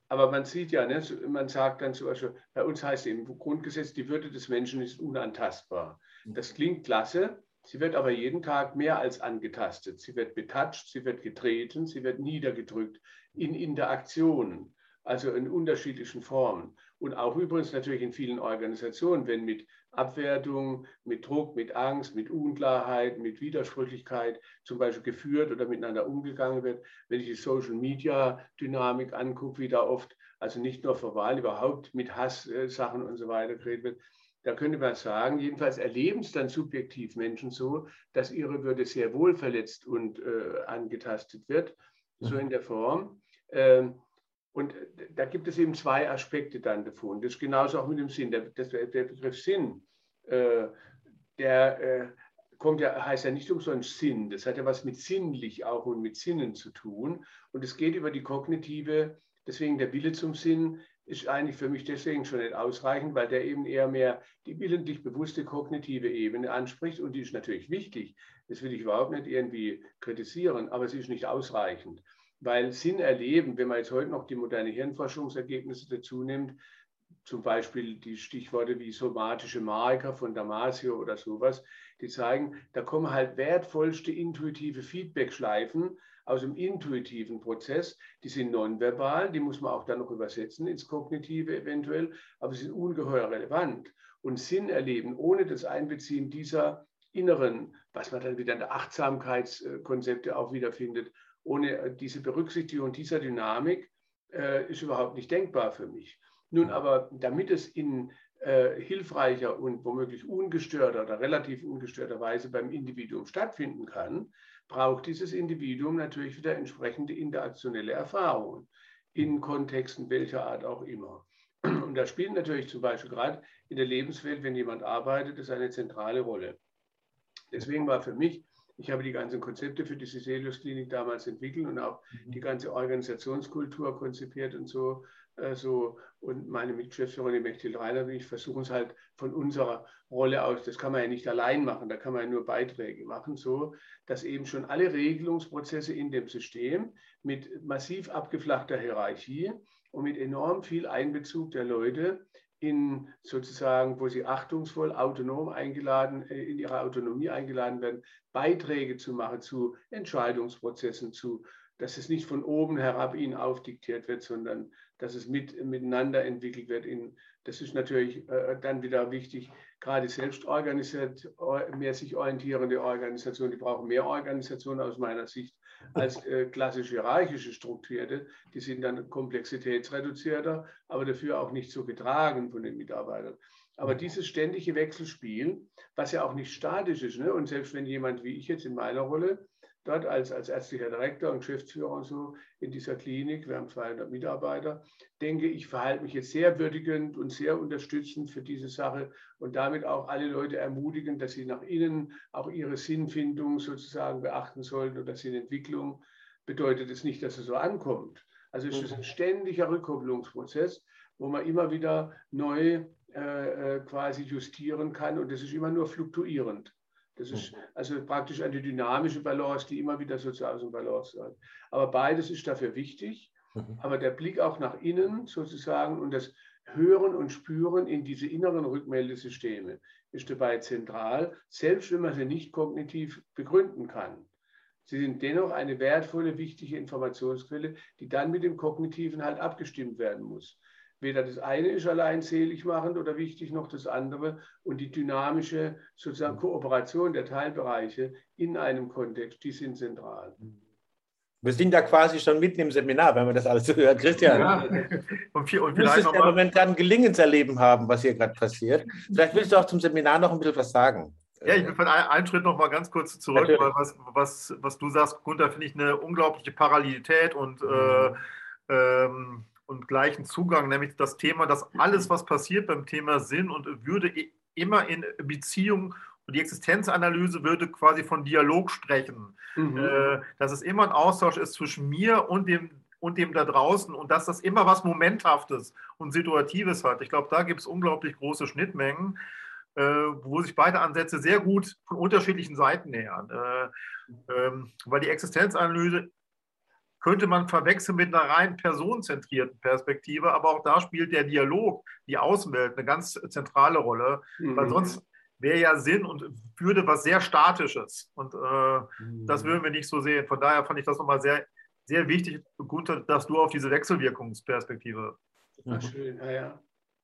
[SPEAKER 2] Aber man sieht ja, ne, man sagt dann zum Beispiel, bei uns heißt im Grundgesetz, die Würde des Menschen ist unantastbar. Das klingt klasse, Sie wird aber jeden Tag mehr als angetastet. Sie wird betatscht, sie wird getreten, sie wird niedergedrückt in Interaktionen, also in unterschiedlichen Formen. Und auch übrigens natürlich in vielen Organisationen, wenn mit Abwertung, mit Druck, mit Angst, mit Unklarheit, mit Widersprüchlichkeit zum Beispiel geführt oder miteinander umgegangen wird. Wenn ich die Social-Media-Dynamik angucke, wie da oft, also nicht nur verbal, überhaupt mit Hasssachen und so weiter geredet wird, da könnte man sagen, jedenfalls erleben es dann subjektiv Menschen so, dass ihre Würde sehr wohl verletzt und äh, angetastet wird, so mhm. in der Form. Ähm, und da gibt es eben zwei Aspekte dann davon. Das ist genauso auch mit dem Sinn. Der, das, der Begriff Sinn, äh, der äh, kommt ja, heißt ja nicht umsonst Sinn. Das hat ja was mit sinnlich auch und mit Sinnen zu tun. Und es geht über die kognitive, deswegen der Wille zum Sinn, ist eigentlich für mich deswegen schon nicht ausreichend, weil der eben eher mehr die willentlich bewusste kognitive Ebene anspricht und die ist natürlich wichtig. Das will ich überhaupt nicht irgendwie kritisieren, aber sie ist nicht ausreichend, weil Sinn erleben, wenn man jetzt heute noch die moderne Hirnforschungsergebnisse dazu nimmt, zum Beispiel die Stichworte wie somatische Marker von Damasio oder sowas, die zeigen, da kommen halt wertvollste intuitive Feedback-Schleifen aus dem intuitiven Prozess, die sind nonverbal, die muss man auch dann noch übersetzen ins Kognitive eventuell, aber sie sind ungeheuer relevant. Und Sinn erleben ohne das Einbeziehen dieser inneren, was man dann wieder in der Achtsamkeitskonzepte auch wiederfindet, ohne diese Berücksichtigung dieser Dynamik, äh, ist überhaupt nicht denkbar für mich. Nun aber, damit es in äh, hilfreicher und womöglich ungestörter oder relativ ungestörter Weise beim Individuum stattfinden kann, braucht dieses Individuum natürlich wieder entsprechende interaktionelle Erfahrungen in Kontexten welcher Art auch immer. Und da spielt natürlich zum Beispiel gerade in der Lebenswelt, wenn jemand arbeitet, das eine zentrale Rolle. Deswegen war für mich, ich habe die ganzen Konzepte für die Siselius Klinik damals entwickelt und auch mhm. die ganze Organisationskultur konzipiert und so, äh, so und meine Mitgeschäftsführerin, die Mechthild Reiner und ich versuchen es halt von unserer Rolle aus, das kann man ja nicht allein machen, da kann man ja nur Beiträge machen, so dass eben schon alle Regelungsprozesse in dem System mit massiv abgeflachter Hierarchie und mit enorm viel Einbezug der Leute in sozusagen, wo sie achtungsvoll, autonom eingeladen, äh, in ihrer Autonomie eingeladen werden, Beiträge zu machen zu Entscheidungsprozessen, zu, dass es nicht von oben herab ihnen aufdiktiert wird, sondern dass es mit, miteinander entwickelt wird. In, das ist natürlich äh, dann wieder wichtig, gerade selbst organisiert, mehr sich orientierende Organisationen, die brauchen mehr Organisation aus meiner Sicht als äh, klassisch hierarchische Strukturierte. Die sind dann komplexitätsreduzierter, aber dafür auch nicht so getragen von den Mitarbeitern. Aber dieses ständige Wechselspiel, was ja auch nicht statisch ist, ne? und selbst wenn jemand wie ich jetzt in meiner Rolle dort als, als ärztlicher Direktor und Geschäftsführer und so in dieser Klinik, wir haben 200 Mitarbeiter, denke ich, verhalte mich jetzt sehr würdigend und sehr unterstützend für diese Sache und damit auch alle Leute ermutigen, dass sie nach innen auch ihre Sinnfindung sozusagen beachten sollten oder Sinnentwicklung. Bedeutet es nicht, dass es so ankommt. Also es ist ein ständiger Rückkopplungsprozess, wo man immer wieder neu äh, äh quasi justieren kann und das ist immer nur fluktuierend. Das ist also praktisch eine dynamische Balance, die immer wieder sozial aus dem Balance sein. Aber beides ist dafür wichtig. Mhm. Aber der Blick auch nach innen sozusagen und das Hören und Spüren in diese inneren Rückmeldesysteme ist dabei zentral, selbst wenn man sie nicht kognitiv begründen kann. Sie sind dennoch eine wertvolle, wichtige Informationsquelle, die dann mit dem Kognitiven halt abgestimmt werden muss. Weder das eine ist allein selig machend oder wichtig, noch das andere. Und die dynamische sozusagen Kooperation der Teilbereiche in einem Kontext, die sind zentral.
[SPEAKER 1] Wir sind ja quasi schon mitten im Seminar, wenn man das alles so hört. Christian, ja. und, viel, und vielleicht noch mal. Moment gerade ein Gelingenserleben haben, was hier gerade passiert. Vielleicht willst du auch zum Seminar noch ein bisschen was sagen.
[SPEAKER 4] Ja, ich will von einen Schritt noch mal ganz kurz zurück, Natürlich. weil was, was, was du sagst, Gunther, finde ich eine unglaubliche Parallelität und äh, mhm. ähm, und gleichen Zugang, nämlich das Thema, dass alles, was passiert beim Thema Sinn und Würde, immer in Beziehung und die Existenzanalyse würde quasi von Dialog sprechen. Mhm. Äh, dass es immer ein Austausch ist zwischen mir und dem, und dem da draußen und dass das immer was Momenthaftes und Situatives hat. Ich glaube, da gibt es unglaublich große Schnittmengen, äh, wo sich beide Ansätze sehr gut von unterschiedlichen Seiten nähern. Äh, ähm, weil die Existenzanalyse könnte man verwechseln mit einer rein personenzentrierten Perspektive, aber auch da spielt der Dialog, die Außenwelt eine ganz zentrale Rolle, mhm. weil sonst wäre ja Sinn und würde was sehr Statisches. Und äh, mhm. das würden wir nicht so sehen. Von daher fand ich das nochmal sehr, sehr wichtig, Gunther, dass du auf diese Wechselwirkungsperspektive.
[SPEAKER 2] Ach, schön, ja, ja.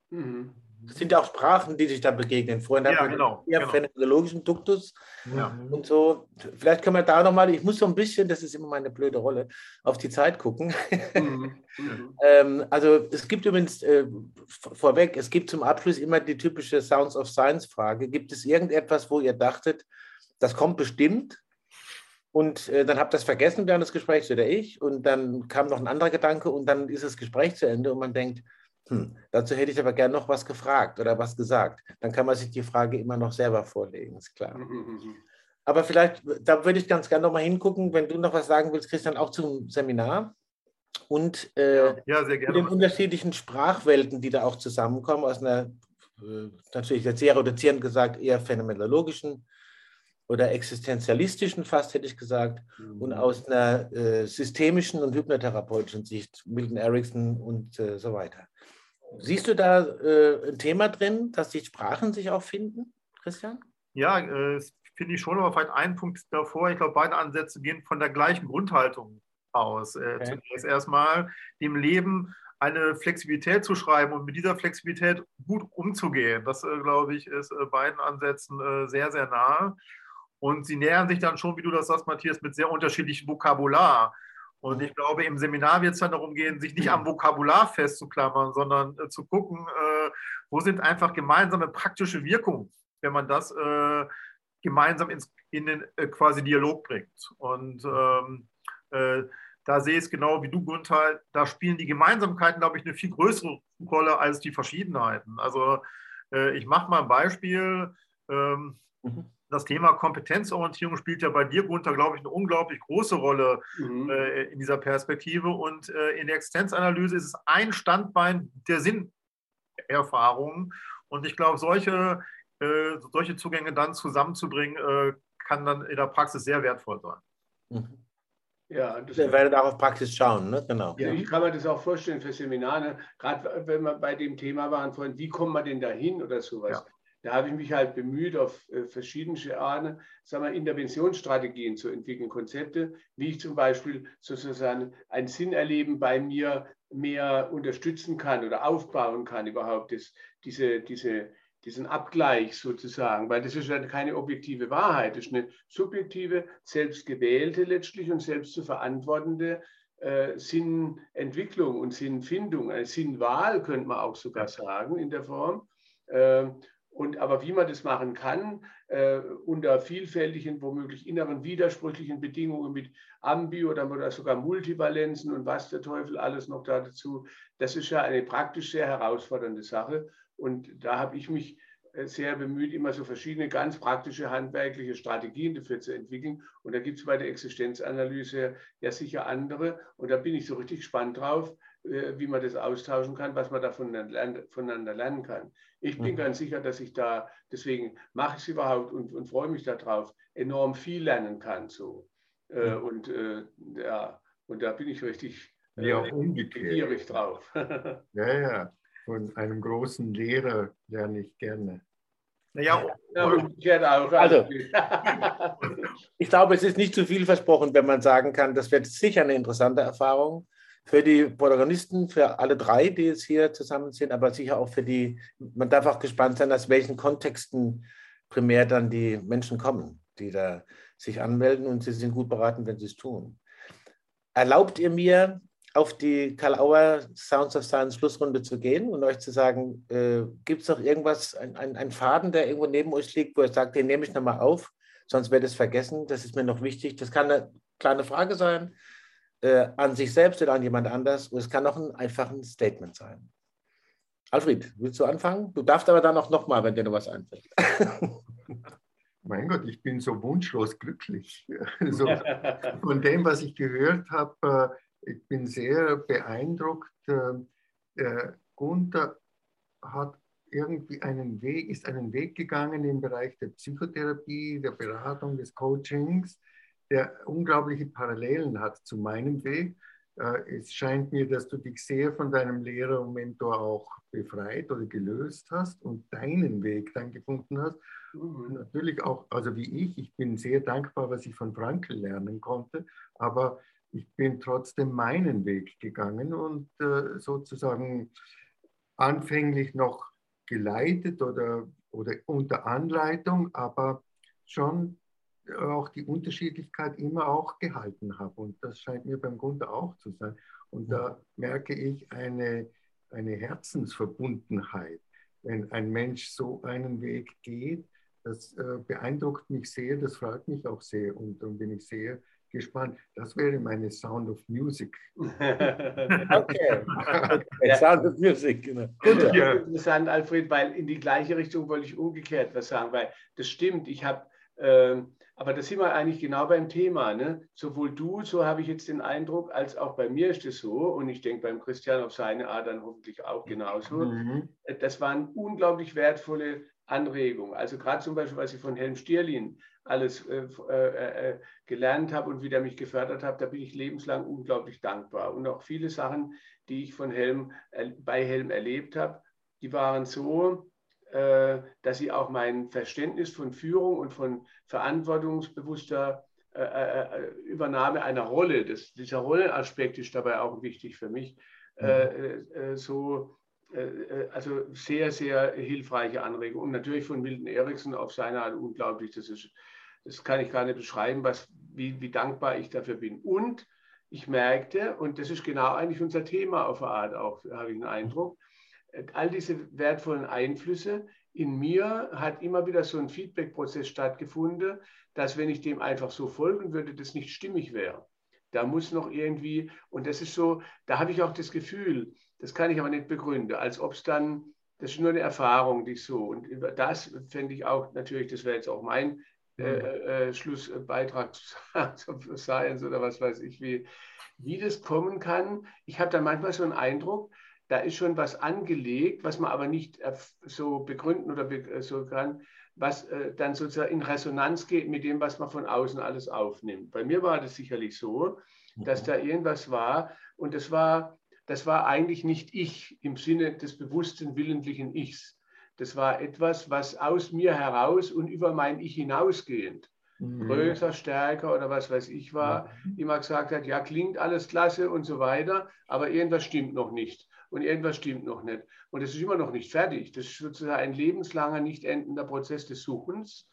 [SPEAKER 1] Mhm. Das sind ja auch Sprachen, die sich da begegnen. Vorhin
[SPEAKER 4] ja, genau,
[SPEAKER 1] ja genau. phänomenologischen Duktus ja. und so. Vielleicht können wir da nochmal, ich muss so ein bisschen, das ist immer meine blöde Rolle, auf die Zeit gucken. Mhm. Mhm. ähm, also es gibt übrigens äh, vorweg, es gibt zum Abschluss immer die typische Sounds of Science Frage. Gibt es irgendetwas, wo ihr dachtet, das kommt bestimmt? Und äh, dann habt ihr das vergessen während des Gesprächs oder ich. Und dann kam noch ein anderer Gedanke und dann ist das Gespräch zu Ende und man denkt, hm, dazu hätte ich aber gerne noch was gefragt oder was gesagt. Dann kann man sich die Frage immer noch selber vorlegen, ist klar. Mhm, mhm, mhm. Aber vielleicht, da würde ich ganz gerne noch mal hingucken, wenn du noch was sagen willst, Christian, auch zum Seminar und äh, ja, den unterschiedlichen Sprachwelten, die da auch zusammenkommen, aus einer, äh, natürlich jetzt sehr reduzierend gesagt, eher phänomenologischen oder existenzialistischen fast, hätte ich gesagt, mhm. und aus einer äh, systemischen und hypnotherapeutischen Sicht, Milton Erickson und äh, so weiter. Siehst du da äh, ein Thema drin, dass die Sprachen sich auch finden, Christian?
[SPEAKER 4] Ja, äh, finde ich schon, aber vielleicht einen Punkt davor. Ich glaube, beide Ansätze gehen von der gleichen Grundhaltung aus. Äh, okay. Zunächst erstmal dem Leben eine Flexibilität zu schreiben und mit dieser Flexibilität gut umzugehen. Das, äh, glaube ich, ist äh, beiden Ansätzen äh, sehr, sehr nahe. Und sie nähern sich dann schon, wie du das sagst, Matthias, mit sehr unterschiedlichem Vokabular. Und ich glaube, im Seminar wird es dann darum gehen, sich nicht am Vokabular festzuklammern, sondern äh, zu gucken, äh, wo sind einfach gemeinsame praktische Wirkungen, wenn man das äh, gemeinsam ins, in den äh, quasi Dialog bringt. Und ähm, äh, da sehe ich es genau wie du, Gunther, da spielen die Gemeinsamkeiten, glaube ich, eine viel größere Rolle als die Verschiedenheiten. Also äh, ich mache mal ein Beispiel. Ähm, mhm das Thema Kompetenzorientierung spielt ja bei dir, Gunther, glaube ich, eine unglaublich große Rolle mhm. äh, in dieser Perspektive. Und äh, in der Existenzanalyse ist es ein Standbein der Sinnerfahrung. Und ich glaube, solche, äh, solche Zugänge dann zusammenzubringen, äh, kann dann in der Praxis sehr wertvoll sein.
[SPEAKER 1] Mhm. Ja, das wir werden auch auf Praxis schauen, ne? genau.
[SPEAKER 2] Ja, ich kann mir das auch vorstellen für Seminare, gerade wenn wir bei dem Thema waren vorhin, wie kommt man denn da hin oder sowas. Ja. Da habe ich mich halt bemüht, auf äh, verschiedene Arten, sagen wir, Interventionsstrategien zu entwickeln, Konzepte, wie ich zum Beispiel sozusagen ein Sinnerleben bei mir mehr unterstützen kann oder aufbauen kann, überhaupt das, diese, diese, diesen Abgleich sozusagen, weil das ist ja keine objektive Wahrheit, das ist eine subjektive, selbstgewählte letztlich und selbst zu verantwortende äh, Sinnentwicklung und Sinnfindung, eine Sinnwahl könnte man auch sogar sagen in der Form. Äh, und aber wie man das machen kann, äh, unter vielfältigen, womöglich inneren widersprüchlichen Bedingungen mit Ambi oder, oder sogar Multivalenzen und was der Teufel alles noch da dazu, das ist ja eine praktisch sehr herausfordernde Sache. Und da habe ich mich äh, sehr bemüht, immer so verschiedene ganz praktische handwerkliche Strategien dafür zu entwickeln. Und da gibt es bei der Existenzanalyse ja sicher andere. Und da bin ich so richtig gespannt drauf, wie man das austauschen kann, was man da voneinander lernen kann. Ich bin mhm. ganz sicher, dass ich da, deswegen mache ich es überhaupt und, und freue mich darauf, enorm viel lernen kann. So. Äh, mhm. Und äh, ja, und da bin ich richtig
[SPEAKER 3] äh, ja, gierig
[SPEAKER 2] drauf.
[SPEAKER 3] ja, ja. Von einem großen Lehrer lerne ich gerne.
[SPEAKER 1] Naja, ja, umgekehrt auch. Also, ich glaube, es ist nicht zu viel versprochen, wenn man sagen kann, das wird sicher eine interessante Erfahrung für die Protagonisten, für alle drei, die jetzt hier zusammen sind, aber sicher auch für die, man darf auch gespannt sein, aus welchen Kontexten primär dann die Menschen kommen, die da sich anmelden und sie sind gut beraten, wenn sie es tun. Erlaubt ihr mir, auf die Karl Auer Sounds of Science Schlussrunde zu gehen und euch zu sagen, äh, gibt es noch irgendwas, ein, ein, ein, Faden, der irgendwo neben euch liegt, wo ihr sagt, den nehme ich nochmal auf, sonst werde ich es vergessen, das ist mir noch wichtig. Das kann eine kleine Frage sein, äh, an sich selbst oder an jemand anders. Und es kann auch ein einfaches Statement sein. Alfred, willst du anfangen? Du darfst aber dann auch nochmal, wenn dir noch was einfällt.
[SPEAKER 3] Mein Gott, ich bin so wunschlos glücklich. Also, von dem, was ich gehört habe, äh, ich bin sehr beeindruckt. Äh, Gunther hat irgendwie einen Weg, ist einen Weg gegangen im Bereich der Psychotherapie, der Beratung, des Coachings, der unglaubliche Parallelen hat zu meinem Weg. Äh, es scheint mir, dass du dich sehr von deinem Lehrer und Mentor auch befreit oder gelöst hast und deinen Weg dann gefunden hast. Mhm. Natürlich auch, also wie ich, ich bin sehr dankbar, was ich von Frankl lernen konnte, aber ich bin trotzdem meinen Weg gegangen und äh, sozusagen anfänglich noch geleitet oder, oder unter Anleitung, aber schon auch die Unterschiedlichkeit immer auch gehalten habe. Und das scheint mir beim Grunde auch zu sein. Und da merke ich eine, eine Herzensverbundenheit. Wenn ein Mensch so einen Weg geht, das äh, beeindruckt mich sehr, das freut mich auch sehr. Und dann bin ich sehr gespannt. Das wäre meine Sound of Music.
[SPEAKER 2] okay. okay. Sound of Music, genau. Gut, ja. interessant, Alfred, weil in die gleiche Richtung wollte ich umgekehrt was sagen, weil das stimmt. Ich habe ähm, aber da sind wir eigentlich genau beim Thema. Ne? Sowohl du, so habe ich jetzt den Eindruck, als auch bei mir ist es so, und ich denke beim Christian auf seine Art dann hoffentlich auch genauso. Mhm. Äh, das waren unglaublich wertvolle Anregungen. Also gerade zum Beispiel, was ich von Helm Stierlin alles äh, äh, äh, gelernt habe und wie der mich gefördert hat, da bin ich lebenslang unglaublich dankbar. Und auch viele Sachen, die ich von Helm, äh, bei Helm erlebt habe, die waren so, dass sie auch mein Verständnis von Führung und von verantwortungsbewusster äh, äh, Übernahme einer Rolle, das, dieser Rollenaspekt ist dabei auch wichtig für mich, mhm. so also sehr, sehr hilfreiche Anregung. Und natürlich von Milton Erickson auf seine Art unglaublich. Das, ist, das kann ich gar nicht beschreiben, was, wie, wie dankbar ich dafür bin. Und ich merkte, und das ist genau eigentlich unser Thema auf der Art auch, habe ich den Eindruck, all diese wertvollen Einflüsse. In mir hat immer wieder so ein Feedback-Prozess stattgefunden, dass wenn ich dem einfach so folgen würde, das nicht stimmig wäre. Da muss noch irgendwie, und das ist so, da habe ich auch das Gefühl, das kann ich aber nicht begründen, als ob es dann, das ist nur eine Erfahrung, die so, und das fände ich auch, natürlich, das wäre jetzt auch mein äh, mhm. äh, Schlussbeitrag zu Science oder was weiß ich, wie, wie das kommen kann. Ich habe da manchmal so einen Eindruck, da ist schon was angelegt, was man aber nicht so begründen oder äh, so kann, was äh, dann sozusagen in Resonanz geht mit dem, was man von außen alles aufnimmt. Bei mir war das sicherlich so, dass mhm. da irgendwas war und das war, das war eigentlich nicht ich im Sinne des bewussten, willentlichen Ichs. Das war etwas, was aus mir heraus und über mein Ich hinausgehend mhm. größer, stärker oder was weiß ich war, mhm. immer gesagt hat, ja, klingt alles klasse und so weiter, aber irgendwas stimmt noch nicht und irgendwas stimmt noch nicht. Und es ist immer noch nicht fertig. Das ist sozusagen ein lebenslanger, nicht endender Prozess des Suchens.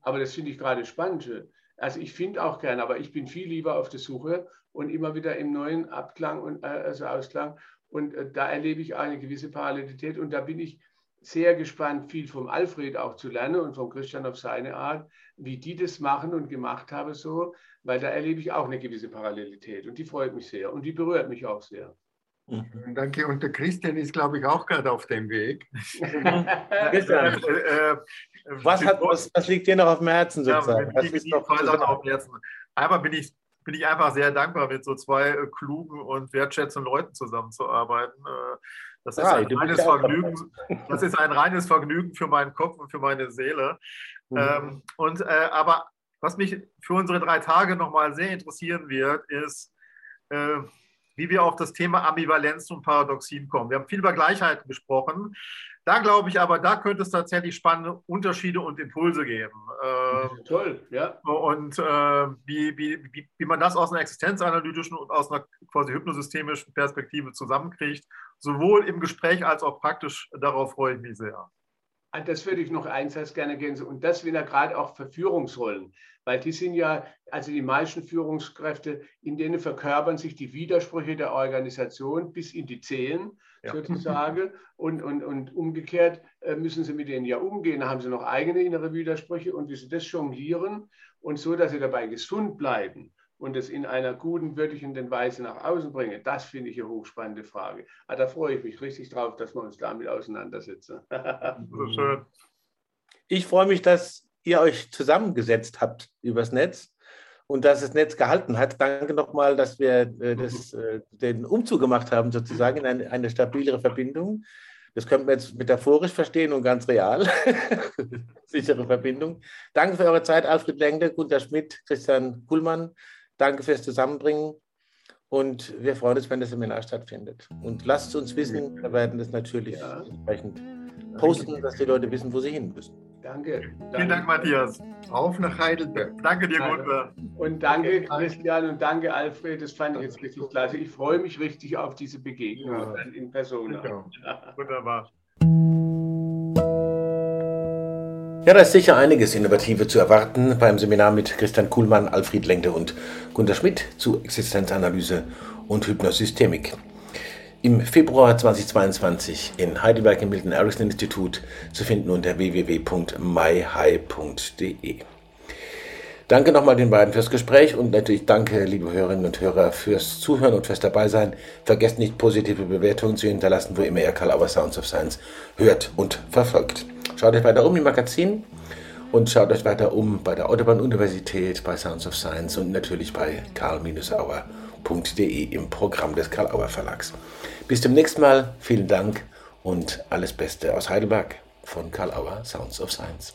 [SPEAKER 2] Aber das finde ich gerade spannend. Also ich finde auch gern, aber ich bin viel lieber auf der Suche und immer wieder im neuen Abklang und äh, also Ausklang. Und äh, da erlebe ich eine gewisse Parallelität und da bin ich sehr gespannt, viel vom Alfred auch zu lernen und vom Christian auf seine Art, wie die das machen und gemacht haben so, weil da erlebe ich auch eine gewisse Parallelität und die freut mich sehr und die berührt mich auch sehr.
[SPEAKER 3] Mhm. Danke. Und der Christian ist, glaube ich, auch gerade auf dem Weg.
[SPEAKER 1] Christian, äh, äh, was, hat, was, was, liegt dir noch auf dem Herzen sozusagen? Ja,
[SPEAKER 4] auf dem Herzen. Einmal bin ich, bin ich einfach sehr dankbar, mit so zwei äh, klugen und wertschätzenden Leuten zusammenzuarbeiten. Äh, das ist, ja, ein reines Vergnügen, das ist ein reines Vergnügen für meinen Kopf und für meine Seele. Mhm. Ähm, und, äh, aber was mich für unsere drei Tage nochmal sehr interessieren wird, ist, äh, wie wir auf das Thema Ambivalenz und Paradoxien kommen. Wir haben viel über Gleichheiten gesprochen. Da glaube ich aber, da könnte es tatsächlich spannende Unterschiede und Impulse geben.
[SPEAKER 2] Äh, Toll, ja.
[SPEAKER 4] Und äh, wie, wie, wie, wie man das aus einer existenzanalytischen und aus einer quasi hypnosystemischen Perspektive zusammenkriegt, sowohl im Gespräch als auch praktisch, darauf freue ich mich sehr.
[SPEAKER 2] Ah, das würde ich noch eins gerne ergänzen. Und das wieder gerade auch für Führungsrollen. Weil die sind ja, also die meisten Führungskräfte, in denen verkörpern sich die Widersprüche der Organisation bis in die Zehen ja. sozusagen. Und, und, und umgekehrt äh, müssen sie mit denen ja umgehen. Da haben sie noch eigene innere Widersprüche und wie sie das jonglieren und so, dass sie dabei gesund bleiben und es in einer guten, würdigenden Weise nach außen bringe? Das finde ich eine hochspannende Frage. Ah, da freue ich mich richtig drauf, dass wir uns damit auseinandersetzen.
[SPEAKER 1] Ich freue mich, dass ihr euch zusammengesetzt habt übers Netz und dass das Netz gehalten hat. Danke nochmal, dass wir äh, das, äh, den Umzug gemacht haben, sozusagen in eine, eine stabilere Verbindung. Das könnte man jetzt metaphorisch verstehen und ganz real. Sichere Verbindung. Danke für eure Zeit, Alfred Lengde, Gunter Schmidt, Christian Kuhlmann. Danke fürs Zusammenbringen. Und wir freuen uns, wenn das Seminar stattfindet. Und lasst es uns wissen. Wir werden das natürlich ja. entsprechend posten, dass die Leute wissen, wo sie hin müssen.
[SPEAKER 2] Danke.
[SPEAKER 4] Vielen Dank, Matthias.
[SPEAKER 3] Auf nach Heidelberg.
[SPEAKER 4] Danke dir, Gunther.
[SPEAKER 2] Und danke, Christian, und danke, Alfred. Das fand ich jetzt richtig klasse. Ich freue mich richtig auf diese Begegnung ja. in Person.
[SPEAKER 4] Wunderbar.
[SPEAKER 1] Ja, da ist sicher einiges Innovative zu erwarten beim Seminar mit Christian Kuhlmann, Alfred Lengde und Gunter Schmidt zu Existenzanalyse und Hypnosystemik im Februar 2022 in Heidelberg im Milton Erickson Institut zu finden unter www.myhigh.de. Danke nochmal den beiden fürs Gespräch und natürlich danke, liebe Hörerinnen und Hörer, fürs Zuhören und fürs Dabeisein. Vergesst nicht, positive Bewertungen zu hinterlassen, wo immer ihr Karl Auer Sounds of Science hört und verfolgt. Schaut euch weiter um im Magazin und schaut euch weiter um bei der Autobahn-Universität, bei Sounds of Science und natürlich bei karl-auer.de im Programm des Karl Auer Verlags. Bis zum nächsten Mal. Vielen Dank und alles Beste aus Heidelberg von Karl Auer Sounds of Science.